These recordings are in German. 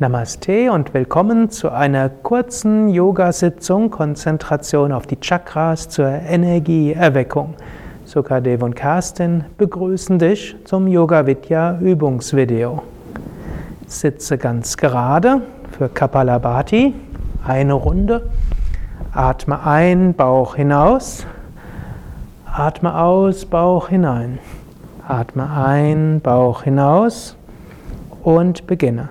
Namaste und willkommen zu einer kurzen Yoga-Sitzung Konzentration auf die Chakras zur Energieerweckung. Sukadev und Kerstin begrüßen dich zum Yoga Vidya Übungsvideo. Sitze ganz gerade für Kapalabhati, eine Runde. Atme ein, Bauch hinaus. Atme aus, Bauch hinein. Atme ein, Bauch hinaus und beginne.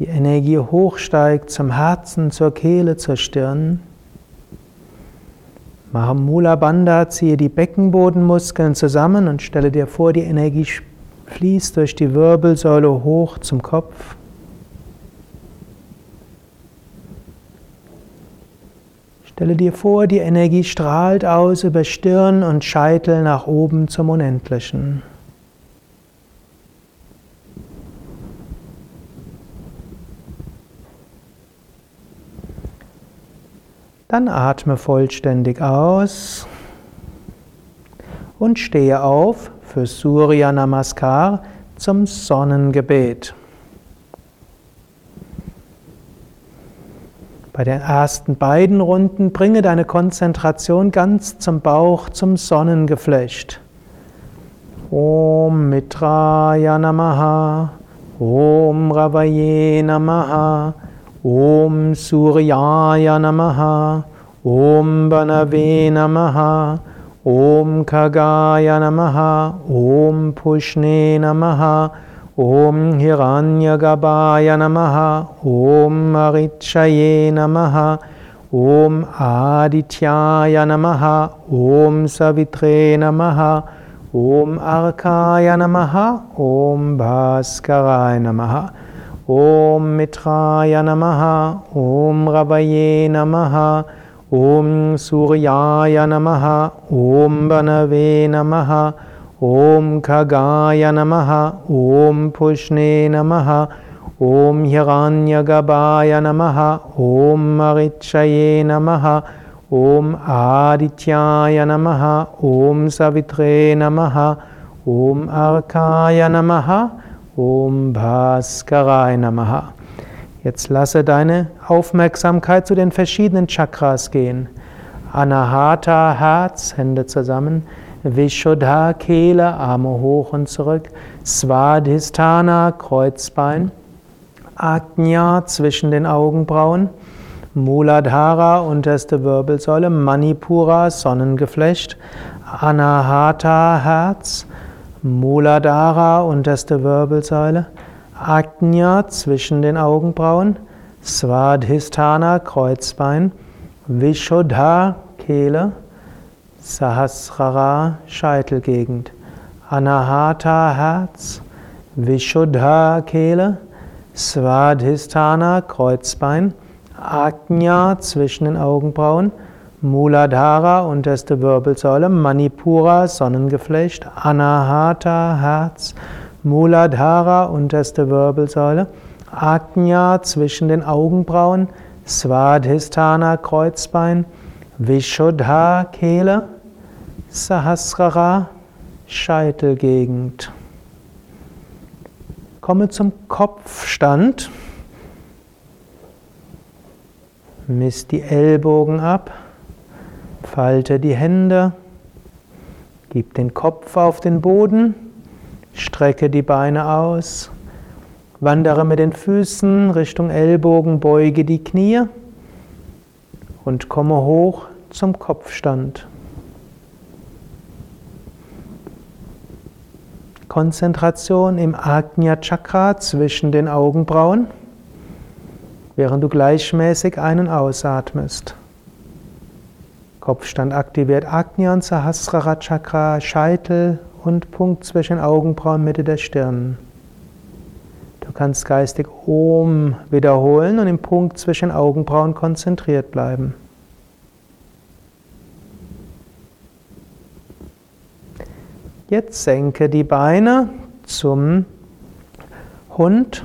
die Energie hochsteigt zum Herzen, zur Kehle, zur Stirn. Mahamula Bandha, ziehe die Beckenbodenmuskeln zusammen und stelle dir vor, die Energie fließt durch die Wirbelsäule hoch zum Kopf. Stelle dir vor, die Energie strahlt aus über Stirn und Scheitel nach oben zum Unendlichen. Dann atme vollständig aus und stehe auf für Surya Namaskar zum Sonnengebet. Bei den ersten beiden Runden bringe deine Konzentration ganz zum Bauch, zum Sonnengeflecht. Om Mitraya Namaha, Om Ravaye Namaha, ॐ सूर्याय नमः ॐ बनवे नमः ॐ खगाय नमः ॐ पुष्णे नमः ॐ हिरण्यगभाय नमः ॐ मिक्षये नमः ॐ आदित्याय नमः ॐ सवित्रे नमः ॐ अर्काय नमः ॐ भास्कराय नमः। ॐ मित्राय नमः ॐ रवये नमः ॐ सूर्याय नमः ॐ वनवे नमः ॐ खगाय नमः ॐ पुष्णे नमः ॐ हगान्यगवाय नमः ॐ महिक्षये नमः ॐ आदित्याय नमः ॐ सवित्रे नमः ॐ अर्काय नमः Om Bhaskarai Namaha. Jetzt lasse deine Aufmerksamkeit zu den verschiedenen Chakras gehen. Anahata, Herz, Hände zusammen. Vishuddha, Kehle, Arme hoch und zurück. Svadhisthana, Kreuzbein. Ajna zwischen den Augenbrauen. Muladhara, unterste Wirbelsäule. Manipura, Sonnengeflecht. Anahata, Herz. Muladhara, unterste Wirbelsäule, Ajna zwischen den Augenbrauen, Svadhisthana, Kreuzbein, Vishuddha, Kehle, Sahasrara, Scheitelgegend, Anahata, Herz, Vishuddha, Kehle, Svadhisthana, Kreuzbein, Ajna zwischen den Augenbrauen, Muladhara, unterste Wirbelsäule, Manipura, Sonnengeflecht, Anahata, Herz, Muladhara, unterste Wirbelsäule, Ajna zwischen den Augenbrauen, Svadhisthana, Kreuzbein, Vishuddha, Kehle, Sahasrara, Scheitelgegend. Komme zum Kopfstand. Misst die Ellbogen ab. Falte die Hände, gib den Kopf auf den Boden, strecke die Beine aus, wandere mit den Füßen Richtung Ellbogen, beuge die Knie und komme hoch zum Kopfstand. Konzentration im Agnya Chakra zwischen den Augenbrauen, während du gleichmäßig einen ausatmest. Kopfstand aktiviert Agnya und Sahasrara Chakra, Scheitel und Punkt zwischen Augenbrauen, Mitte der Stirn. Du Du kannst geistig Om wiederholen und im Punkt zwischen Augenbrauen konzentriert bleiben. Jetzt senke die Beine zum Hund.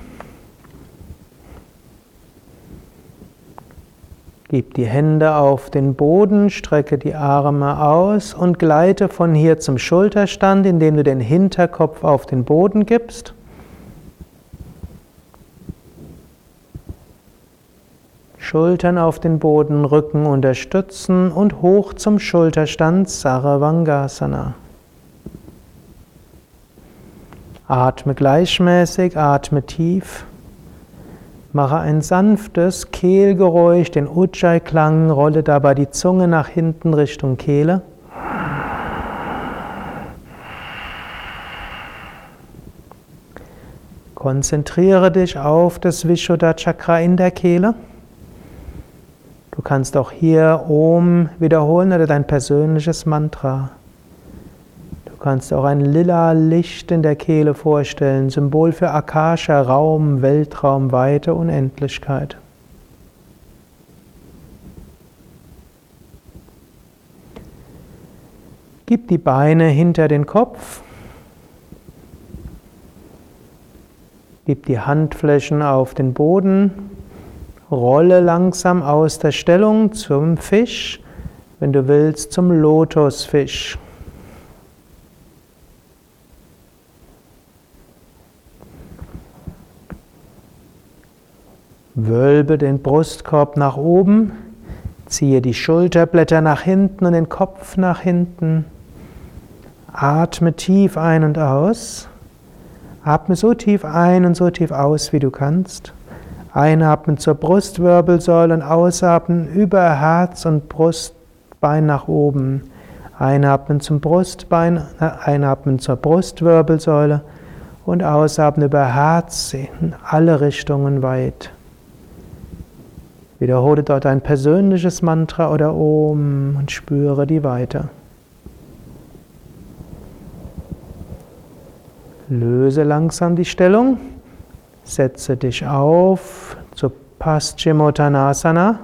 Gib die Hände auf den Boden, strecke die Arme aus und gleite von hier zum Schulterstand, indem du den Hinterkopf auf den Boden gibst. Schultern auf den Boden, Rücken unterstützen und hoch zum Schulterstand Saravangasana. Atme gleichmäßig, atme tief. Mache ein sanftes Kehlgeräusch, den Ujjayi-Klang, rolle dabei die Zunge nach hinten Richtung Kehle. Konzentriere dich auf das Vishuddha Chakra in der Kehle. Du kannst auch hier Om wiederholen oder dein persönliches Mantra. Du kannst auch ein lila Licht in der Kehle vorstellen, Symbol für Akasha, Raum, Weltraum, Weite, Unendlichkeit. Gib die Beine hinter den Kopf. Gib die Handflächen auf den Boden. Rolle langsam aus der Stellung zum Fisch, wenn du willst, zum Lotusfisch. Wölbe den Brustkorb nach oben, ziehe die Schulterblätter nach hinten und den Kopf nach hinten. Atme tief ein und aus. Atme so tief ein und so tief aus, wie du kannst. Einatmen zur Brustwirbelsäule und ausatmen über Herz und Brustbein nach oben. Einatmen zum Brustbein, einatmen zur Brustwirbelsäule und ausatmen über Herz in alle Richtungen weit. Wiederhole dort ein persönliches Mantra oder Om und spüre die Weite. Löse langsam die Stellung, setze dich auf zur Paschimottanasana,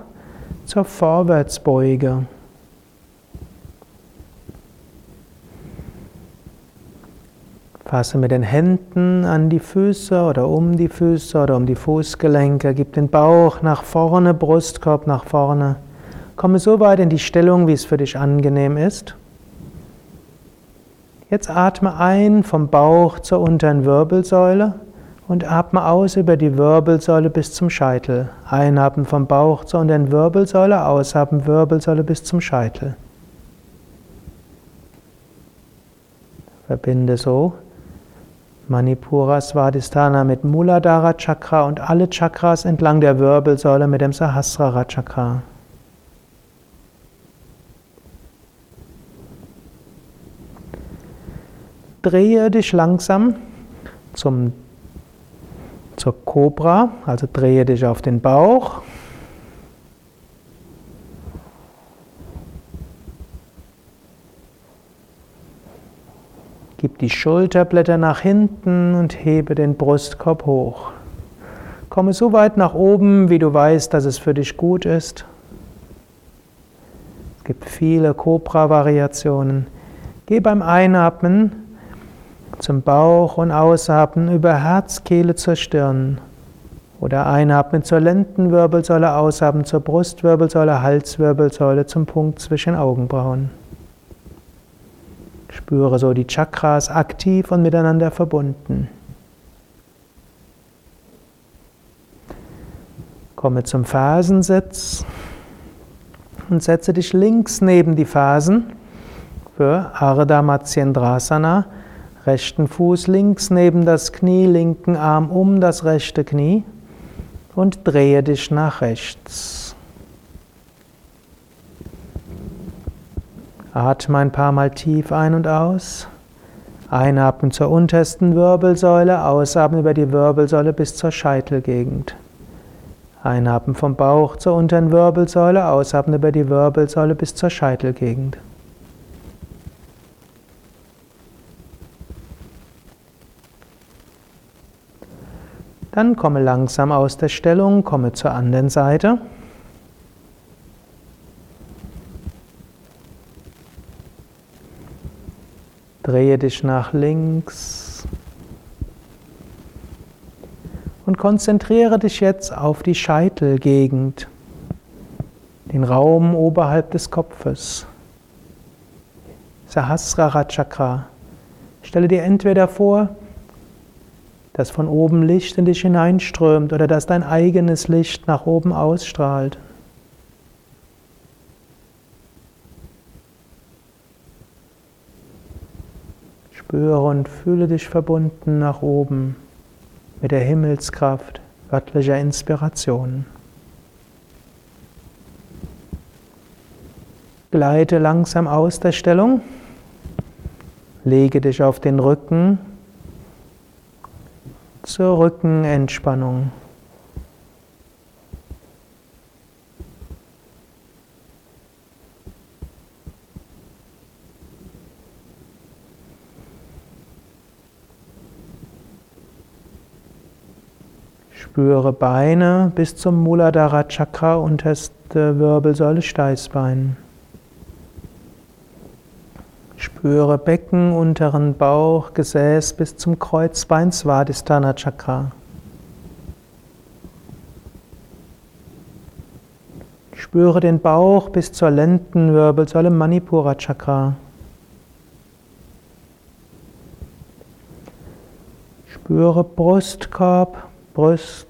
zur Vorwärtsbeuge. Fasse mit den Händen an die Füße oder um die Füße oder um die Fußgelenke. Gib den Bauch nach vorne, Brustkorb nach vorne. Komme so weit in die Stellung, wie es für dich angenehm ist. Jetzt atme ein vom Bauch zur unteren Wirbelsäule und atme aus über die Wirbelsäule bis zum Scheitel. Einatmen vom Bauch zur unteren Wirbelsäule, ausatmen Wirbelsäule bis zum Scheitel. Verbinde so Manipura Svadhisthana mit Muladhara Chakra und alle Chakras entlang der Wirbelsäule mit dem Sahasrara Chakra. Drehe dich langsam zum, zur Cobra, also drehe dich auf den Bauch. Die Schulterblätter nach hinten und hebe den Brustkorb hoch. Komme so weit nach oben, wie du weißt, dass es für dich gut ist. Es gibt viele Cobra-Variationen. Geh beim Einatmen zum Bauch und Ausatmen über Herzkehle zur Stirn. Oder einatmen zur Lendenwirbelsäule, ausatmen zur Brustwirbelsäule, Halswirbelsäule zum Punkt zwischen Augenbrauen. Spüre so die Chakras aktiv und miteinander verbunden. Komme zum Fersensitz und setze dich links neben die Fersen für Ardha Matsyendrasana. Rechten Fuß links neben das Knie, linken Arm um das rechte Knie und drehe dich nach rechts. Atme ein paar Mal tief ein und aus. Einatmen zur untersten Wirbelsäule, ausatmen über die Wirbelsäule bis zur Scheitelgegend. Einatmen vom Bauch zur unteren Wirbelsäule, ausatmen über die Wirbelsäule bis zur Scheitelgegend. Dann komme langsam aus der Stellung, komme zur anderen Seite. Drehe dich nach links und konzentriere dich jetzt auf die Scheitelgegend, den Raum oberhalb des Kopfes. Sahasrara Chakra. Stelle dir entweder vor, dass von oben Licht in dich hineinströmt oder dass dein eigenes Licht nach oben ausstrahlt. Spüre und fühle dich verbunden nach oben mit der Himmelskraft göttlicher Inspiration. Gleite langsam aus der Stellung, lege dich auf den Rücken zur Rückenentspannung. Spüre Beine bis zum Muladhara Chakra, unterste Wirbelsäule, Steißbein. Spüre Becken, unteren Bauch, Gesäß bis zum Kreuzbein, Svadhisthana Chakra. Spüre den Bauch bis zur Lendenwirbelsäule, Manipura Chakra. Spüre Brustkorb, Brust,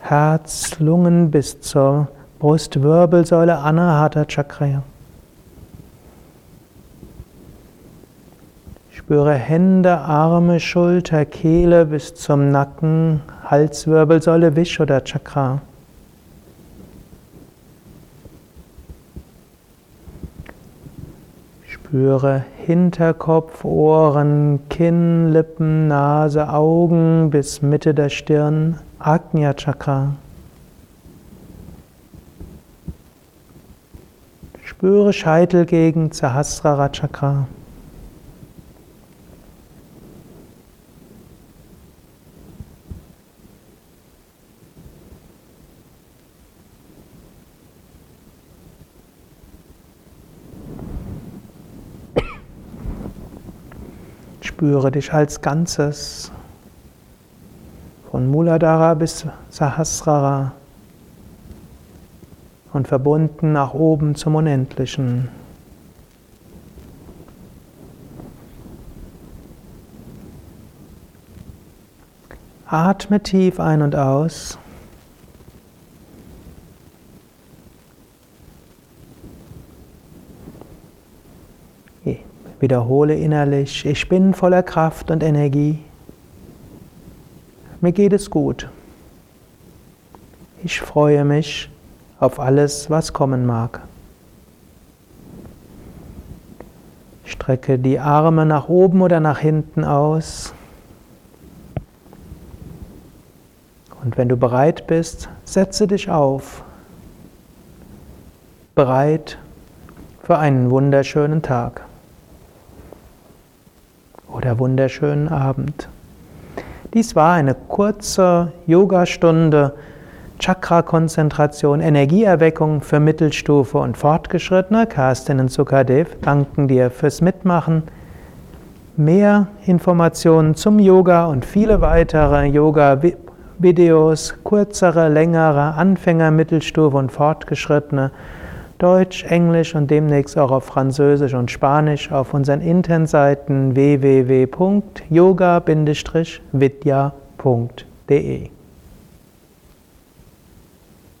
Herz, Lungen bis zur Brustwirbelsäule Anahata Chakra. Spüre Hände, Arme, Schulter, Kehle bis zum Nacken, Halswirbelsäule Vishuddha Chakra. Spüre Hinterkopf, Ohren, Kinn, Lippen, Nase, Augen bis Mitte der Stirn, Agnya Chakra. Spüre Scheitelgegend, Sahasrara Chakra. Spüre dich als Ganzes. Von Muladhara bis Sahasrara. Und verbunden nach oben zum Unendlichen. Atme tief ein und aus. Wiederhole innerlich, ich bin voller Kraft und Energie. Mir geht es gut. Ich freue mich auf alles, was kommen mag. Strecke die Arme nach oben oder nach hinten aus. Und wenn du bereit bist, setze dich auf. Bereit für einen wunderschönen Tag oder wunderschönen Abend. Dies war eine kurze Yogastunde, Chakra-Konzentration, Energieerweckung für Mittelstufe und Fortgeschrittene. Carsten und Sukadev danken dir fürs Mitmachen. Mehr Informationen zum Yoga und viele weitere Yoga-Videos, kürzere, längere, Anfänger, Mittelstufe und Fortgeschrittene Deutsch, Englisch und demnächst auch auf Französisch und Spanisch auf unseren Internetseiten www.yoga-vidya.de